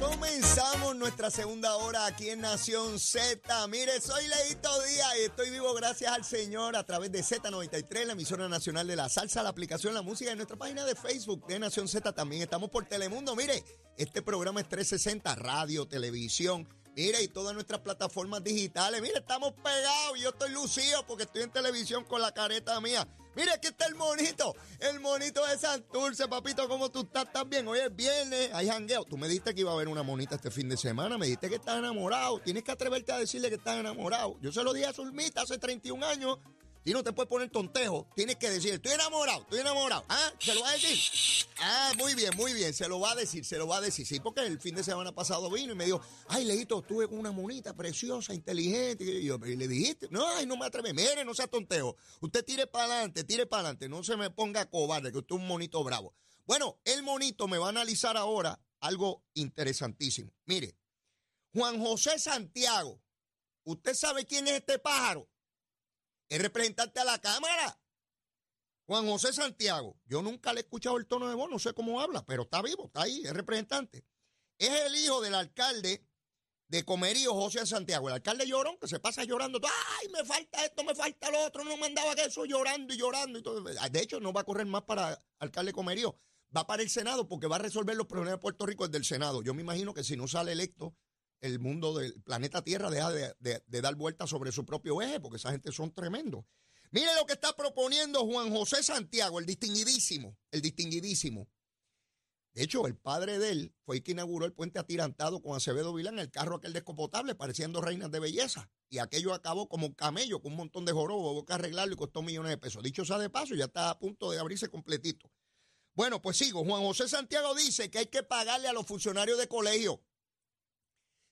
Comenzamos nuestra segunda hora aquí en Nación Z. Mire, soy Leito Díaz y estoy vivo gracias al Señor a través de Z93, la emisora nacional de la salsa, la aplicación La Música en nuestra página de Facebook de Nación Z. También estamos por Telemundo. Mire, este programa es 360, radio, televisión. Mire, y todas nuestras plataformas digitales. Mire, estamos pegados. Yo estoy lucido porque estoy en televisión con la careta mía. Mire, aquí está el monito. El monito de Santurce, papito. ¿Cómo tú estás? ¿Estás bien? Hoy es viernes. Hay jangueo. Tú me dijiste que iba a haber una monita este fin de semana. Me dijiste que estás enamorado. Tienes que atreverte a decirle que estás enamorado. Yo se lo dije a Zulmita hace 31 años. Y no te puedes poner tontejo. Tienes que decir, estoy enamorado, estoy enamorado. ¿Ah? ¿Se lo va a decir? Ah, muy bien, muy bien. Se lo va a decir, se lo va a decir. Sí, porque el fin de semana pasado vino y me dijo, ay, Leito, estuve con una monita preciosa, inteligente. Y yo y le dijiste, no, ay, no me atreves. Mire, no sea tontejo. Usted tire para adelante, tire para adelante. No se me ponga cobarde, que usted es un monito bravo. Bueno, el monito me va a analizar ahora algo interesantísimo. Mire, Juan José Santiago, ¿usted sabe quién es este pájaro? Es representante a la Cámara. Juan José Santiago, yo nunca le he escuchado el tono de voz, no sé cómo habla, pero está vivo, está ahí, es representante. Es el hijo del alcalde de Comerío, José Santiago, el alcalde llorón, que se pasa llorando, ay, me falta esto, me falta lo otro, no mandaba que eso, llorando y llorando. Y todo. De hecho, no va a correr más para alcalde Comerío, va para el Senado porque va a resolver los problemas de Puerto Rico desde el Senado. Yo me imagino que si no sale electo, el mundo del planeta Tierra deja de, dar vueltas sobre su propio eje, porque esa gente son tremendos. Mire lo que está proponiendo Juan José Santiago, el distinguidísimo, el distinguidísimo. De hecho, el padre de él fue el que inauguró el puente atirantado con Acevedo Vilán, el carro aquel descopotable, pareciendo reinas de belleza. Y aquello acabó como un camello, con un montón de jorobos, hubo que arreglarlo y costó millones de pesos. Dicho sea de paso, ya está a punto de abrirse completito. Bueno, pues sigo. Juan José Santiago dice que hay que pagarle a los funcionarios de colegio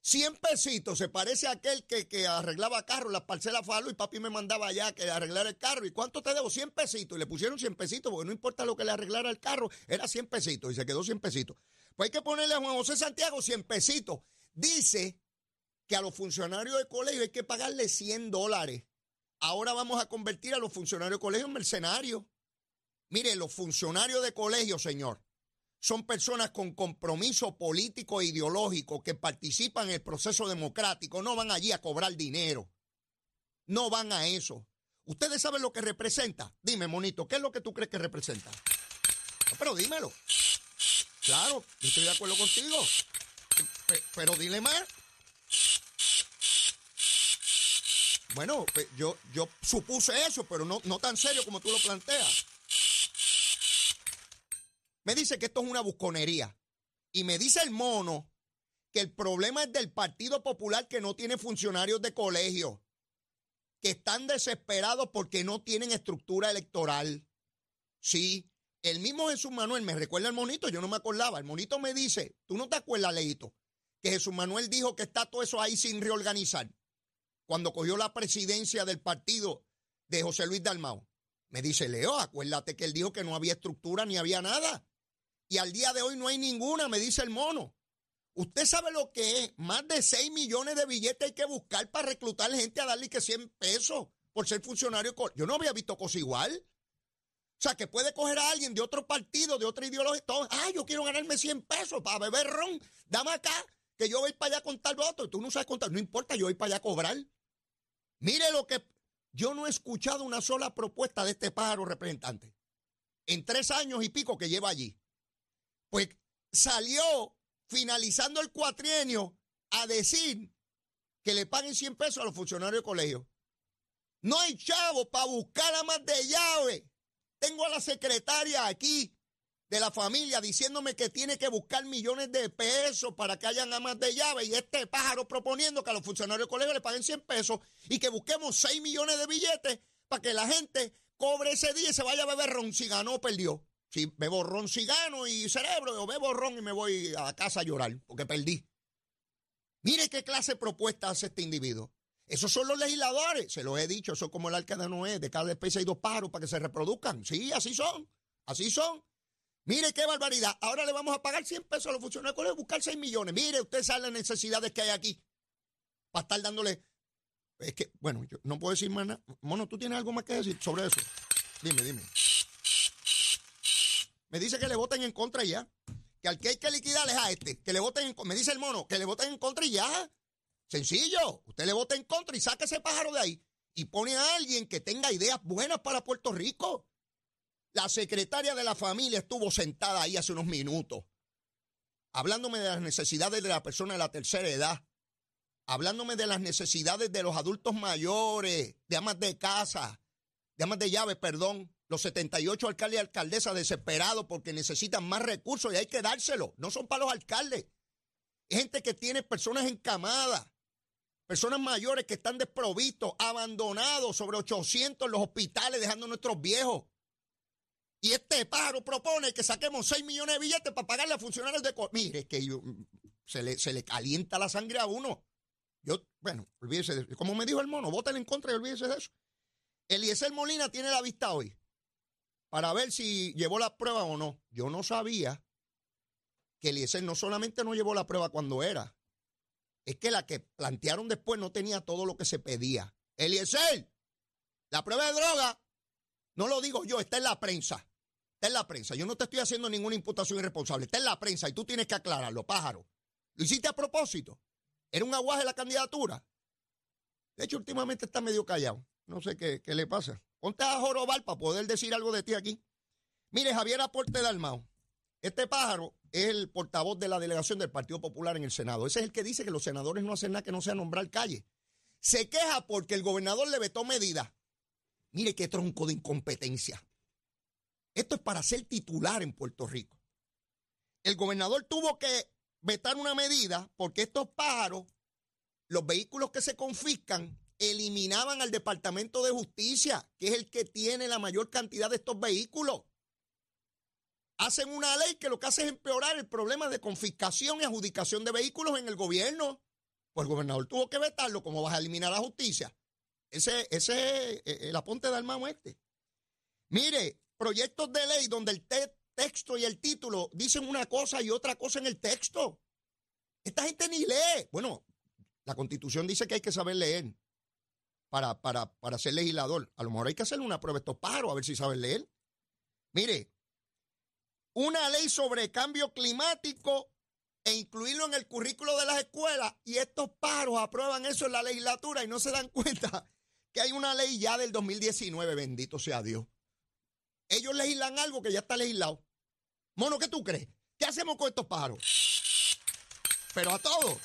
100 pesitos, se parece a aquel que, que arreglaba carro, las parcelas Falo y papi me mandaba allá que arreglara el carro. ¿Y cuánto te debo? 100 pesitos. Y le pusieron 100 pesitos porque no importa lo que le arreglara el carro, era 100 pesitos y se quedó 100 pesitos. Pues hay que ponerle a Juan José Santiago 100 pesitos. Dice que a los funcionarios de colegio hay que pagarle 100 dólares. Ahora vamos a convertir a los funcionarios de colegio en mercenarios. Mire, los funcionarios de colegio, señor, son personas con compromiso político e ideológico que participan en el proceso democrático, no van allí a cobrar dinero. No van a eso. ¿Ustedes saben lo que representa? Dime, monito, ¿qué es lo que tú crees que representa? pero dímelo. Claro, yo estoy de acuerdo contigo. Pero dile más. Bueno, yo, yo supuse eso, pero no, no tan serio como tú lo planteas. Me dice que esto es una busconería. Y me dice el mono que el problema es del Partido Popular que no tiene funcionarios de colegio, que están desesperados porque no tienen estructura electoral. Sí, el mismo Jesús Manuel, me recuerda el monito, yo no me acordaba, el monito me dice, tú no te acuerdas, Leito, que Jesús Manuel dijo que está todo eso ahí sin reorganizar, cuando cogió la presidencia del partido de José Luis Dalmao. Me dice, Leo, acuérdate que él dijo que no había estructura ni había nada. Y al día de hoy no hay ninguna, me dice el mono. Usted sabe lo que es. Más de 6 millones de billetes hay que buscar para reclutar gente a darle que 100 pesos por ser funcionario. Yo no había visto cosa igual. O sea, que puede coger a alguien de otro partido, de otra ideología. Ah, yo quiero ganarme 100 pesos para beber ron. Dame acá, que yo voy para allá a contar votos. Tú no sabes contar. No importa, yo voy para allá a cobrar. Mire lo que. Yo no he escuchado una sola propuesta de este pájaro representante. En tres años y pico que lleva allí pues salió finalizando el cuatrienio a decir que le paguen 100 pesos a los funcionarios de colegio. No hay chavo para buscar a más de llave. Tengo a la secretaria aquí de la familia diciéndome que tiene que buscar millones de pesos para que hayan amas de llave y este pájaro proponiendo que a los funcionarios de colegio le paguen 100 pesos y que busquemos 6 millones de billetes para que la gente cobre ese día y se vaya a beber ron si ganó o perdió. Si bebo ron si gano y cerebro, o bebo ron y me voy a casa a llorar porque perdí. Mire qué clase de propuesta hace este individuo. Esos son los legisladores, se los he dicho, eso es como el arca de Noé, de cada especie hay dos pájaros para que se reproduzcan. Sí, así son, así son. Mire qué barbaridad. Ahora le vamos a pagar 100 pesos a los funcionarios de buscar 6 millones. Mire, usted sabe las necesidades que hay aquí. Para estar dándole. Es que, bueno, yo no puedo decir más nada. Mono, ¿tú tienes algo más que decir sobre eso? Dime, dime. Me dice que le voten en contra ya. Que al que hay que liquidar es a este. Que le voten en Me dice el mono, que le voten en contra y ya. Sencillo. Usted le vota en contra y saque ese pájaro de ahí. Y pone a alguien que tenga ideas buenas para Puerto Rico. La secretaria de la familia estuvo sentada ahí hace unos minutos, hablándome de las necesidades de la persona de la tercera edad, hablándome de las necesidades de los adultos mayores, de amas de casa, de amas de llave, perdón, los 78 alcaldes y alcaldesas desesperados porque necesitan más recursos y hay que dárselo. No son para los alcaldes. Es gente que tiene personas encamadas, personas mayores que están desprovistos, abandonados, sobre 800 en los hospitales, dejando a nuestros viejos. Y este pájaro propone que saquemos 6 millones de billetes para pagarle a funcionarios de... Mire, que yo, se, le, se le calienta la sangre a uno. Yo, bueno, olvídese de eso. Como me dijo el mono, voten en contra y olvídese de eso. Eliezer Molina tiene la vista hoy para ver si llevó la prueba o no. Yo no sabía que Eliezer no solamente no llevó la prueba cuando era, es que la que plantearon después no tenía todo lo que se pedía. Eliezer, la prueba de droga, no lo digo yo, está en la prensa. Está en la prensa. Yo no te estoy haciendo ninguna imputación irresponsable. Está en la prensa y tú tienes que aclararlo, pájaro. Lo hiciste a propósito. Era un aguaje la candidatura. De hecho, últimamente está medio callado. No sé qué, qué le pasa. Ponte a jorobar para poder decir algo de ti aquí. Mire, Javier Aporte Dalmao. Este pájaro es el portavoz de la delegación del Partido Popular en el Senado. Ese es el que dice que los senadores no hacen nada que no sea nombrar calle. Se queja porque el gobernador le vetó medidas. Mire qué tronco de incompetencia. Esto es para ser titular en Puerto Rico. El gobernador tuvo que vetar una medida porque estos pájaros, los vehículos que se confiscan, eliminaban al Departamento de Justicia, que es el que tiene la mayor cantidad de estos vehículos. Hacen una ley que lo que hace es empeorar el problema de confiscación y adjudicación de vehículos en el gobierno. Pues el gobernador tuvo que vetarlo, ¿cómo vas a eliminar la justicia? Ese, ese es eh, el aponte de Armado este. Mire, proyectos de ley donde el texto y el título dicen una cosa y otra cosa en el texto. Esta gente ni lee. Bueno, la constitución dice que hay que saber leer para, para, para ser legislador. A lo mejor hay que hacerle una prueba a estos pájaros a ver si saben leer. Mire, una ley sobre cambio climático e incluirlo en el currículo de las escuelas y estos pájaros aprueban eso en la legislatura y no se dan cuenta que hay una ley ya del 2019, bendito sea Dios. Ellos legislan algo que ya está legislado. Mono, ¿qué tú crees? ¿Qué hacemos con estos pájaros? Pero a todos.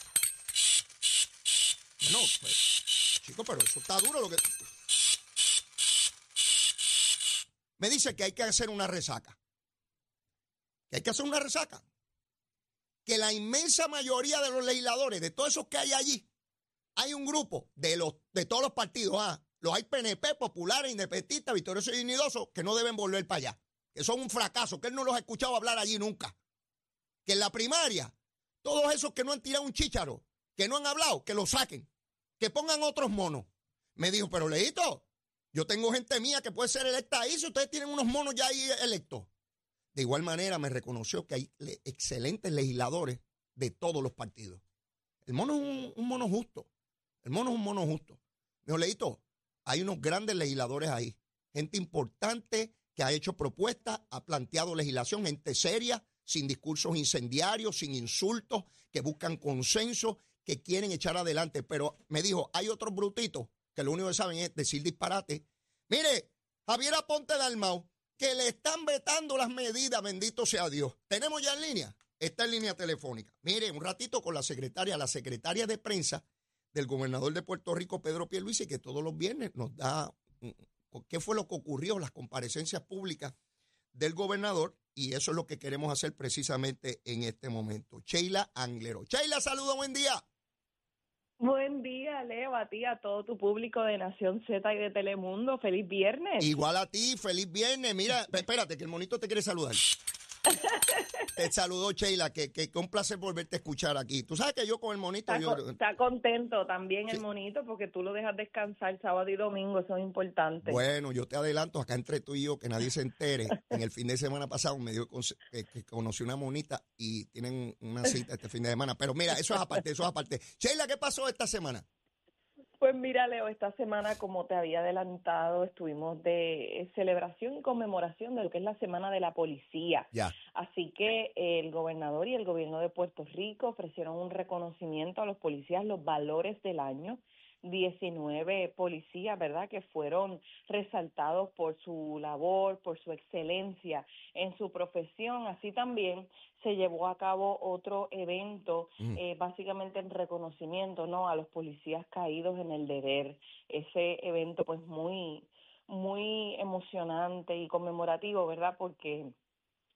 No, pues, chico, pero eso está duro lo que... Me dice que hay que hacer una resaca. Que hay que hacer una resaca. Que la inmensa mayoría de los legisladores, de todos esos que hay allí, hay un grupo de, los, de todos los partidos, ah, los hay PNP, populares, independentistas, victoriosos y dignidosos, que no deben volver para allá. Que son un fracaso, que él no los ha escuchado hablar allí nunca. Que en la primaria, todos esos que no han tirado un chícharo, que no han hablado, que lo saquen. Que pongan otros monos. Me dijo, pero Leito, yo tengo gente mía que puede ser electa ahí si ustedes tienen unos monos ya ahí electos. De igual manera me reconoció que hay excelentes legisladores de todos los partidos. El mono es un mono justo. El mono es un mono justo. Me Leito, hay unos grandes legisladores ahí. Gente importante que ha hecho propuestas, ha planteado legislación, gente seria, sin discursos incendiarios, sin insultos, que buscan consenso, que quieren echar adelante. Pero me dijo, hay otros brutitos que lo único que saben es decir disparate. Mire, Javier Aponte Dalmau, que le están vetando las medidas, bendito sea Dios. Tenemos ya en línea, está en línea telefónica. Mire, un ratito con la secretaria, la secretaria de prensa del gobernador de Puerto Rico, Pedro Pierluisi, que todos los viernes nos da mm, qué fue lo que ocurrió, las comparecencias públicas del gobernador, y eso es lo que queremos hacer precisamente en este momento. Sheila Anglero. Sheila, saludo, buen día. Buen día, Leo, a ti, a todo tu público de Nación Z y de Telemundo. Feliz viernes. Igual a ti, feliz viernes. Mira, espérate, que el monito te quiere saludar. Te saludo, Sheila, que, que, un placer volverte a escuchar aquí. Tú sabes que yo con el monito... Está, contento también el monito porque tú lo dejas descansar sábado y domingo, eso es importante. Bueno, yo te adelanto acá entre tú y yo, que nadie se entere. en el fin de semana pasado me dio que, que conocí una monita y tienen una cita este fin de semana. Pero mira, eso es aparte, eso es aparte. Sheila, ¿qué pasó esta semana? Pues mira, Leo, esta semana, como te había adelantado, estuvimos de celebración y conmemoración de lo que es la Semana de la Policía. Ya. Así que el gobernador y el gobierno de Puerto Rico ofrecieron un reconocimiento a los policías, los valores del año. 19 policías, ¿verdad?, que fueron resaltados por su labor, por su excelencia en su profesión. Así también se llevó a cabo otro evento, Mm. eh, básicamente en reconocimiento, ¿no?, a los policías caídos en el deber. Ese evento, pues, muy, muy emocionante y conmemorativo, ¿verdad?, porque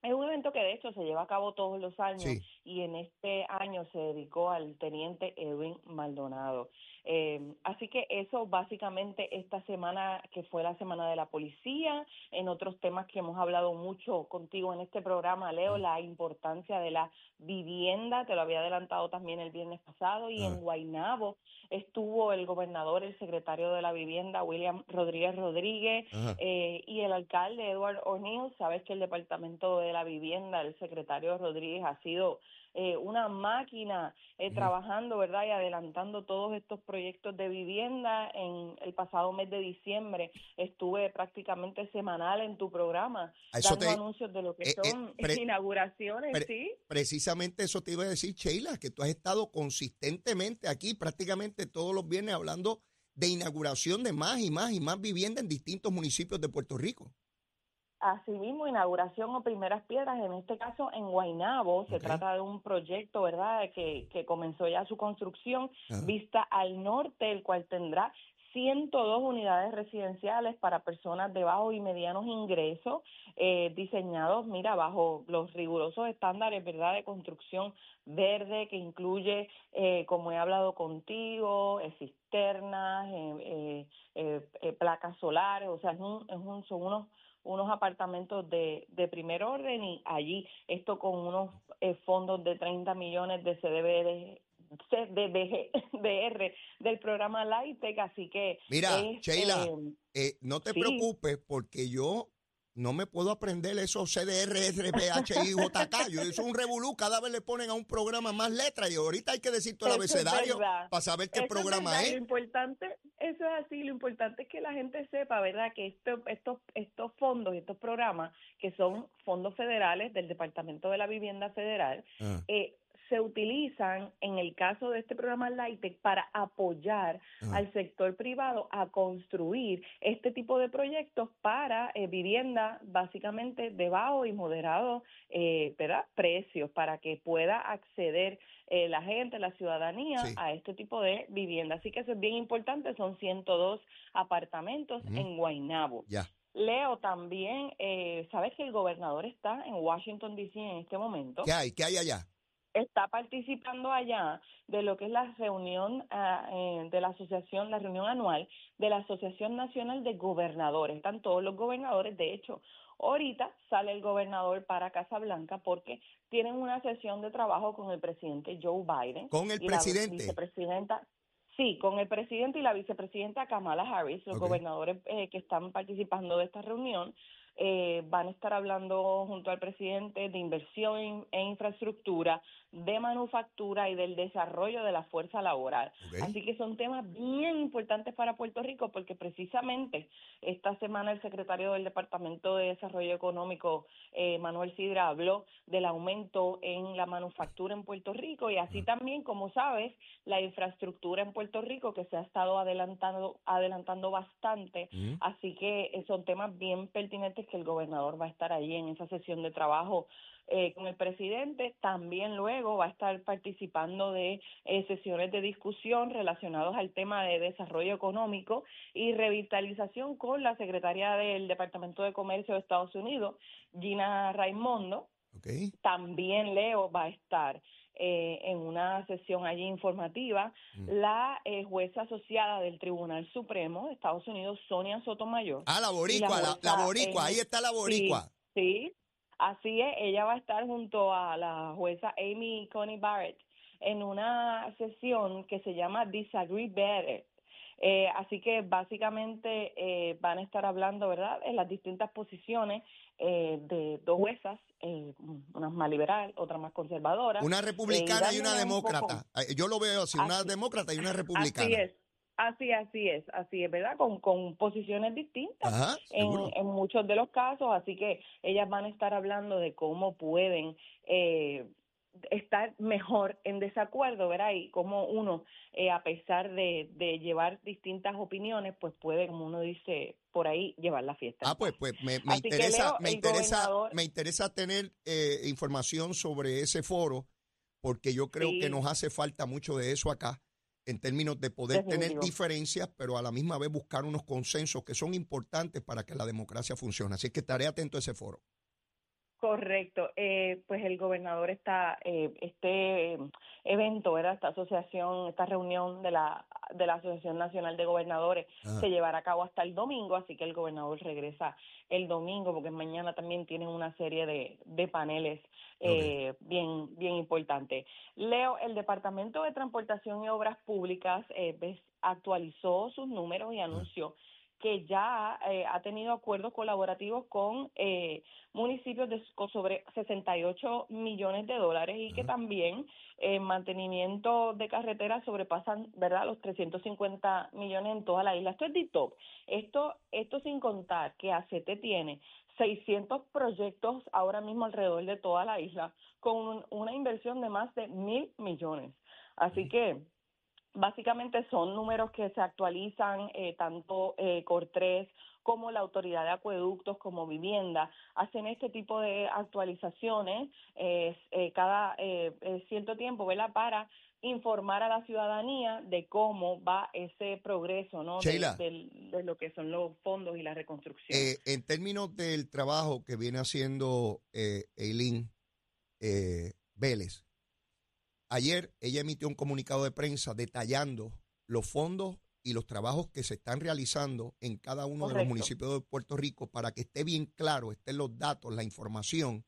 es un evento que de hecho se lleva a cabo todos los años Sí. y en este año se dedicó al teniente Edwin Maldonado. Eh, así que eso básicamente esta semana que fue la semana de la policía, en otros temas que hemos hablado mucho contigo en este programa, Leo, la importancia de la vivienda, te lo había adelantado también el viernes pasado, y Ah. en Guaynabo estuvo el gobernador, el secretario de la vivienda, William Rodríguez Rodríguez, eh, y el alcalde Edward O'Neill, sabes que el Departamento de la Vivienda, el secretario Rodríguez, ha sido eh, una máquina eh, trabajando, ¿verdad? Y adelantando todos estos proyectos de vivienda. En el pasado mes de diciembre estuve prácticamente semanal en tu programa eso dando te- anuncios de lo que eh, eh, son pre- inauguraciones, pre- ¿sí? Precisamente eso te iba a decir, Sheila, que tú has estado consistentemente aquí prácticamente todos los viernes hablando de inauguración de más y más y más vivienda en distintos municipios de Puerto Rico. Asimismo, inauguración o primeras piedras, en este caso en Guaynabo, se trata de un proyecto, ¿verdad?, que, que comenzó ya su construcción, vista al norte, el cual tendrá 102 unidades residenciales para personas de bajos y medianos ingresos, eh, diseñados, mira, bajo los rigurosos estándares, ¿verdad?, de construcción verde, que incluye, eh, como he hablado contigo, eh, cisternas, eh, eh, eh, placas solares, o sea, es un, es un, son unos unos apartamentos de, de primer orden y allí esto con unos eh, fondos de 30 millones de CDBD, CDBGDR del programa LITEC, así que Mira, es, Sheila, eh, Eh, no te Sí. preocupes porque yo no me puedo aprender esos CDR, RPH y JK. Yo, eso es un revolú. Cada vez le ponen a un programa más letras y ahorita hay que decir todo el Eso abecedario para saber qué Eso programa es. Lo importante, eso es así, lo importante es que la gente sepa, ¿verdad? Que esto, estos, estos fondos y estos programas, que son fondos federales del Departamento de la Vivienda Federal, Ah, eh, se utilizan en el caso de este programa LITEC para apoyar ah. al sector privado a construir este tipo de proyectos para eh, vivienda básicamente de bajo y moderado eh, ¿verdad? precios para que pueda acceder eh, la gente, la ciudadanía Sí. a este tipo de vivienda. Así que eso es bien importante, son 102 apartamentos en Guaynabo. Ya. Leo también, eh, sabes que el gobernador está en Washington, D.C. en este momento ¿Qué hay? ¿Qué hay allá? Está participando allá de lo que es la reunión eh, de la asociación, la reunión anual de la Asociación Nacional de Gobernadores. Están todos los gobernadores, de hecho, ahorita sale el gobernador para Casa Blanca porque tienen una sesión de trabajo con el presidente Joe Biden. Con el y la presidente. vicepresidenta Sí, con el presidente y la vicepresidenta Kamala Harris, los gobernadores eh, que están participando de esta reunión, eh, van a estar hablando junto al presidente de inversión e infraestructura, de manufactura y del desarrollo de la fuerza laboral. Así que son temas bien importantes para Puerto Rico porque precisamente esta semana el secretario del Departamento de Desarrollo Económico, eh, Manuel Sidra, habló del aumento en la manufactura en Puerto Rico y así también, como sabes, la infraestructura en Puerto Rico que se ha estado adelantando, adelantando bastante. Así que eh, son temas bien pertinentes que el gobernador va a estar allí en esa sesión de trabajo eh, con el presidente. También luego va a estar participando de eh, sesiones de discusión relacionados al tema de desarrollo económico y revitalización con la secretaria del Departamento de Comercio de Estados Unidos, Gina Raimondo. Ok. También Leo va a estar eh, en una sesión allí informativa Mm. la eh, jueza asociada del Tribunal Supremo de Estados Unidos, Sonia Sotomayor. Ah, la boricua, la, boricua, ahí está la boricua. Sí, así es. Ella va a estar junto a la jueza Amy Coney Barrett en una sesión que se llama Disagree Better. Eh, así que básicamente eh, van a estar hablando, ¿verdad?, en las distintas posiciones eh, de dos juezas, eh, una más liberal, otra más conservadora. Una republicana eh, y una dándole un demócrata. Eh, Yo lo veo así, una Así- demócrata y una republicana. Así es. Así, así es, así es, ¿verdad? Con, con posiciones distintas Ajá, en, en muchos de los casos, así que ellas van a estar hablando de cómo pueden eh, estar mejor en desacuerdo, ¿verdad? Y cómo uno, eh, a pesar de, de llevar distintas opiniones, pues puede, como uno dice por ahí, llevar la fiesta. Ah, pues, pues me, me interesa, Leo, me interesa, gobernador- me interesa tener eh, información sobre ese foro, porque yo creo Sí. que nos hace falta mucho de eso acá, en términos de poder tener diferencias, pero a la misma vez buscar unos consensos que son importantes para que la democracia funcione. Así que estaré atento a ese foro. Correcto, eh, pues el gobernador está, eh, este eh, evento, ¿verdad? Esta asociación, esta reunión de la, de la Asociación Nacional de Gobernadores Ajá. se llevará a cabo hasta el domingo, así que el gobernador regresa el domingo, porque mañana también tienen una serie de, de paneles eh, bien, bien importantes. Leo, el Departamento de Transportación y Obras Públicas eh, actualizó sus números y anunció que ya eh, ha tenido acuerdos colaborativos con eh, municipios de con sobre 68 millones de dólares y que también en mantenimiento de carreteras sobrepasan verdad los 350 millones en toda la isla. Esto es de top. Esto, esto sin contar que ACT tiene 600 proyectos ahora mismo alrededor de toda la isla con un- una inversión de más de mil millones. Así que básicamente son números que se actualizan eh, tanto eh, Cortres como la Autoridad de Acueductos como Vivienda hacen este tipo de actualizaciones eh, eh, cada eh, eh, cierto tiempo, ¿verdad? Para informar a la ciudadanía de cómo va ese progreso, ¿no? De- lo que son los fondos y la reconstrucción. Eh, en términos del trabajo que viene haciendo eh, Eileen eh, Vélez, ayer ella emitió un comunicado de prensa detallando los fondos y los trabajos que se están realizando en cada uno de los municipios de Puerto Rico para que esté bien claro, estén los datos, la información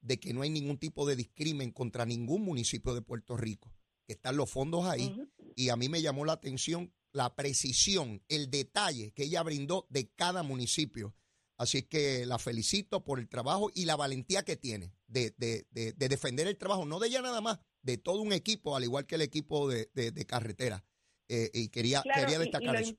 de que no hay ningún tipo de discrimen contra ningún municipio de Puerto Rico, que están los fondos ahí. Y a mí me llamó la atención la precisión, el detalle que ella brindó de cada municipio. Así que la felicito por el trabajo y la valentía que tiene de, de- de- de defender el trabajo, no de ella nada más, de todo un equipo, al igual que el equipo de, de- de carretera. Eh, y quería, Claro, quería y- y destacar eso.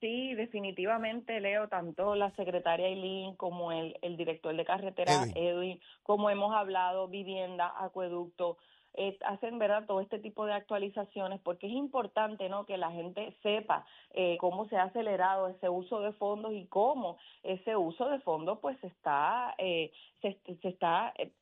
Sí, definitivamente, Leo, tanto la secretaria Eileen como el, el director de carretera, Edwin. Edwin, como hemos hablado, vivienda, acueducto, eh, hacen verdad todo este tipo de actualizaciones porque es importante no que la gente sepa eh, cómo se ha acelerado ese uso de fondos y cómo ese uso de fondos pues está eh, se, se está eh,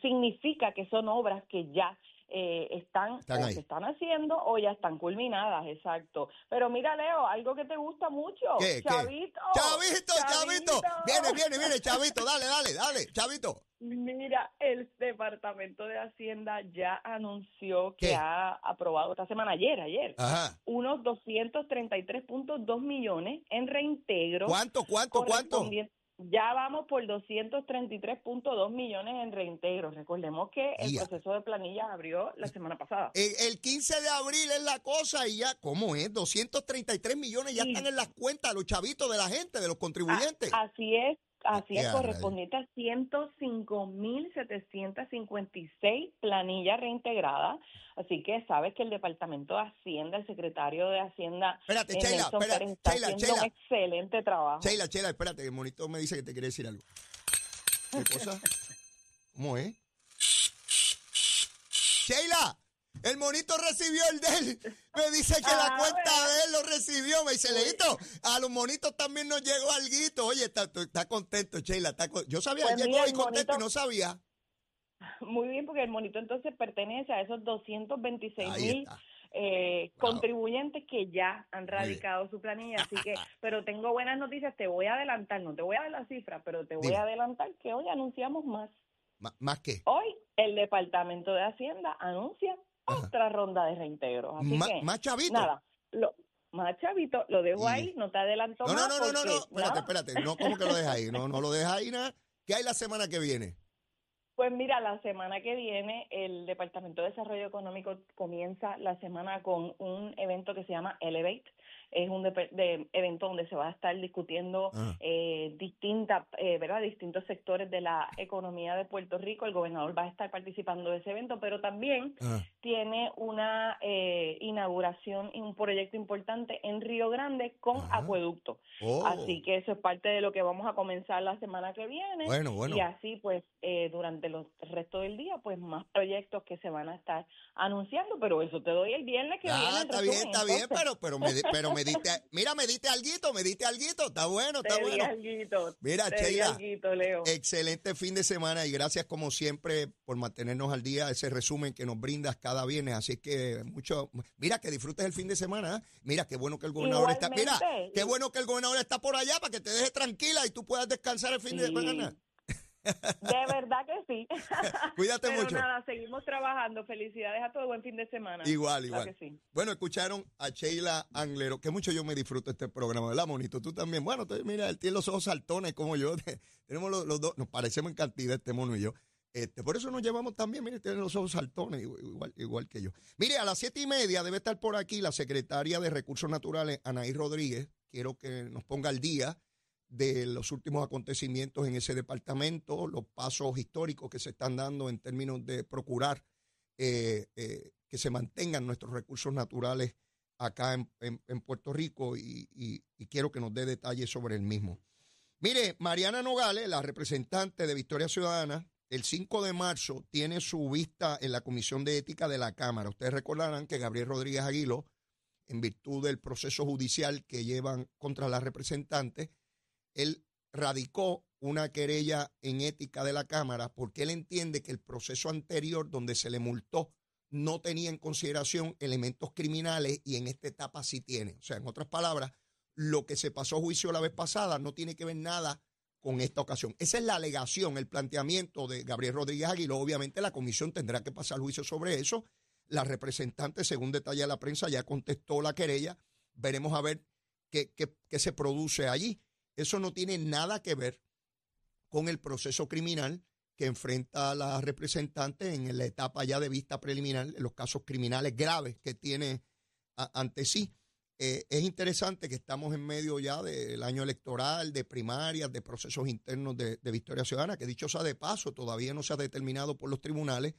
significa que son obras que ya eh, están, Están o se están haciendo o ya están culminadas, exacto. Pero mira, Leo, algo que te gusta mucho, ¿Qué, qué? Chavito. Chavito, Chavito, viene, viene, viene, Chavito, dale, dale, dale, Chavito. Mira, el Departamento de Hacienda ya anunció que ¿Qué? ha aprobado esta semana, ayer, ayer, Ajá. unos 233.2 millones en reintegro. ¿Cuánto, cuánto, cuánto? Ya vamos por 233.2 millones en reintegro. Recordemos que el Ya. proceso de planillas abrió la semana pasada. El, el 15 de abril es la cosa y ya, ¿cómo es? 233 millones ya Sí. están en las cuentas los chavitos de la gente, de los contribuyentes. A- así es, así es, correspondiente a 105.756 planillas reintegradas. Así que sabes que el Departamento de Hacienda, el secretario de Hacienda, Espérate, eh, Nelson espera, Pérez, está Sheila, haciendo Sheila. un excelente trabajo. Sheila, Sheila, espérate, que el monito me dice que te quiere decir algo. ¿Qué cosa? ¿Cómo es? Sheila, el monito recibió el de él. Me dice que la Ah, cuenta bueno. de él lo recibió. Me dice, Leito, a los monitos también nos llegó alguito. Oye, está, está contento, Sheila. Está con- Yo sabía, Pues llegó mira, ahí el contento y no sabía. Muy bien, porque el monito entonces pertenece a esos 226 Ahí mil eh, contribuyentes que ya han radicado su planilla. Así que, pero tengo buenas noticias, te voy a adelantar, no te voy a dar la cifra, pero te voy Dime. a adelantar que hoy anunciamos más. ¿Más que? Hoy el Departamento de Hacienda anuncia Ajá. otra ronda de reintegros. Así Ma- que, ¿Más chavito? nada, lo, más chavito, lo dejo Y- ahí, no te adelanto No, no, más. no, no, no, no. porque, Espérate, espérate. No, ¿cómo que lo dejas ahí? No, no lo dejas ahí nada. ¿Qué hay la semana que viene? Pues mira, la semana que viene el Departamento de Desarrollo Económico comienza la semana con un evento que se llama Elevate. Es un de, evento donde se va a estar discutiendo ah. eh, distintas, eh, ¿verdad? distintos sectores de la economía de Puerto Rico. El gobernador va a estar participando de ese evento, pero también ah. tiene una eh, inauguración y un proyecto importante en Río Grande con acueducto. Oh. Así que eso es parte de lo que vamos a comenzar la semana que viene. Bueno, bueno. Y así, pues, durante los resto del día, pues más proyectos que se van a estar anunciando, pero eso te doy el viernes que ah, viene. está bien, está bien, pero, pero, me, pero me diste, mira, me diste alguito, me diste alguito, está bueno, está bueno. mira, Sheila, excelente fin de semana y gracias como siempre por mantenernos al día, ese resumen que nos brindas cada viernes, así que mucho, mira, que disfrutes el fin de semana, ¿eh? mira, qué bueno que el gobernador está, mira, qué bueno que el gobernador está por allá para que te dejes tranquila y tú puedas descansar el fin de semana. De verdad que sí. Cuídate Pero mucho. nada, seguimos trabajando. Felicidades a todos. Buen fin de semana. Igual, igual. Bueno, escucharon a Sheila Anglero, que mucho yo me disfruto este programa, ¿verdad, Monito? Tú también. Bueno, mira, él tiene los ojos saltones como yo. Tenemos los, dos, nos parecemos en cantidad este mono y yo. Este, por eso nos llevamos también, mire, tiene los ojos saltones, igual, igual que yo. Mire, a las siete y media debe estar por aquí la secretaria de Recursos Naturales, Anaí Rodríguez. Quiero que nos ponga al día de los últimos acontecimientos en ese departamento, los pasos históricos que se están dando en términos de procurar eh, eh, que se mantengan nuestros recursos naturales acá en, Puerto Rico y, quiero que nos dé detalles sobre el mismo. Mire, Mariana Nogales, la representante de Victoria Ciudadana, el 5 de marzo tiene su vista en la Comisión de Ética de la Cámara. Ustedes recordarán que Gabriel Rodríguez Aguilo, en virtud del proceso judicial que llevan contra la representante, él radicó una querella en ética de la Cámara porque él entiende que el proceso anterior donde se le multó no tenía en consideración elementos criminales y en esta etapa sí tiene. O sea, en otras palabras, lo que se pasó a juicio la vez pasada no tiene que ver nada con esta ocasión. Esa es la alegación, el planteamiento de Gabriel Rodríguez Aguiló. Obviamente la comisión tendrá que pasar juicio sobre eso. La representante, según detalla la prensa, ya contestó la querella. Veremos a ver qué, qué se produce allí. Eso no tiene nada que ver con el proceso criminal que enfrenta a la representante en la etapa ya de vista preliminar, en los casos criminales graves que tiene ante sí. Eh, es interesante que estamos en medio ya del año electoral, de primarias, de procesos internos de, de Victoria Ciudadana, que dicho sea de paso, todavía no se ha determinado por los tribunales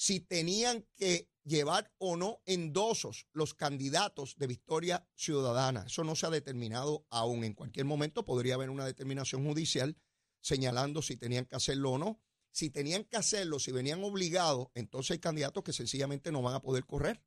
si tenían que llevar o no endosos los candidatos de Victoria Ciudadana. Eso no se ha determinado aún. En cualquier momento podría haber una determinación judicial señalando si tenían que hacerlo o no. Si tenían que hacerlo, si venían obligados, entonces hay candidatos que sencillamente no van a poder correr.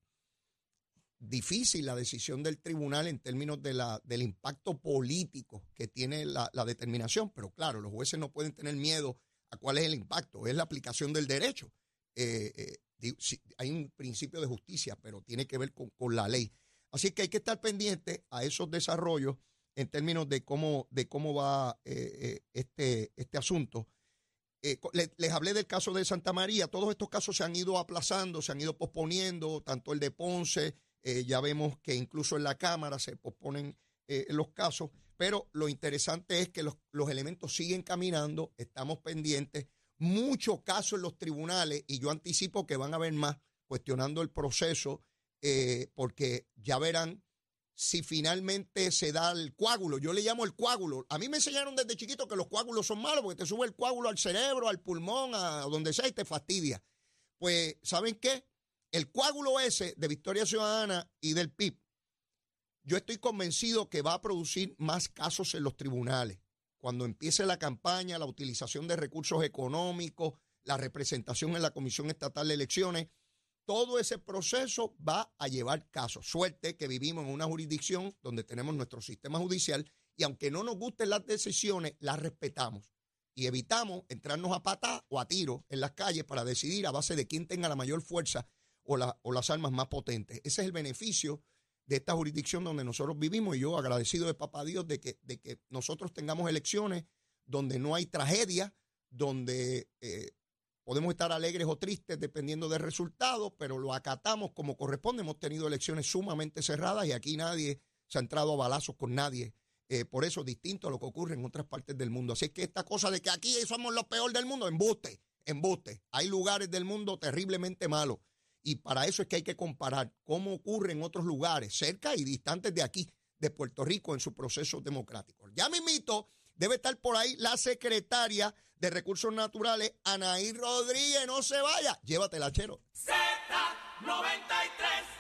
Difícil la decisión del tribunal en términos de la, del impacto político que tiene la, determinación, pero claro, los jueces no pueden tener miedo a cuál es el impacto, es la aplicación del derecho. Eh, eh, hay un principio de justicia, pero tiene que ver con, la ley. Así que hay que estar pendiente a esos desarrollos en términos de cómo, de cómo va eh, este, este asunto. les, hablé del caso de Santa María. Todos estos casos se han ido aplazando, se han ido posponiendo, tanto el de Ponce, ya vemos que incluso en la Cámara se posponen los casos, pero lo interesante es que los, los elementos siguen caminando, estamos pendientes muchos casos en los tribunales y yo anticipo que van a haber más cuestionando el proceso eh, porque ya verán si finalmente se da el coágulo. Yo le llamo el coágulo. A mí me enseñaron desde chiquito que los coágulos son malos porque te sube el coágulo al cerebro, al pulmón, a donde sea y te fastidia. Pues, ¿saben qué? El coágulo ese de Victoria Ciudadana y del PIB, yo estoy convencido que va a producir más casos en los tribunales cuando empiece la campaña, la utilización de recursos económicos, la representación en la Comisión Estatal de Elecciones, todo ese proceso va a llevar casos. Suerte que vivimos en una jurisdicción donde tenemos nuestro sistema judicial y aunque no nos gusten las decisiones, las respetamos y evitamos entrarnos a pata o a tiro en las calles para decidir a base de quién tenga la mayor fuerza o, o las armas más potentes. Ese es el beneficio de esta jurisdicción donde nosotros vivimos y yo agradecido de papá Dios de que, de que nosotros tengamos elecciones donde no hay tragedia, donde eh, podemos estar alegres o tristes dependiendo del resultado, pero lo acatamos como corresponde. Hemos tenido elecciones sumamente cerradas y aquí nadie se ha entrado a balazos con nadie. Eh, por eso, distinto a lo que ocurre en otras partes del mundo. Así que esta cosa de que aquí somos los peor del mundo, embuste. embuste. Hay lugares del mundo terriblemente malos. Y para eso es que hay que comparar cómo ocurre en otros lugares, cerca y distantes de aquí, de Puerto Rico, en su proceso democrático. Ya mismito debe estar por ahí la secretaria de Recursos Naturales, Anaí Rodríguez. No se vaya. Llévatela, chero. Z93.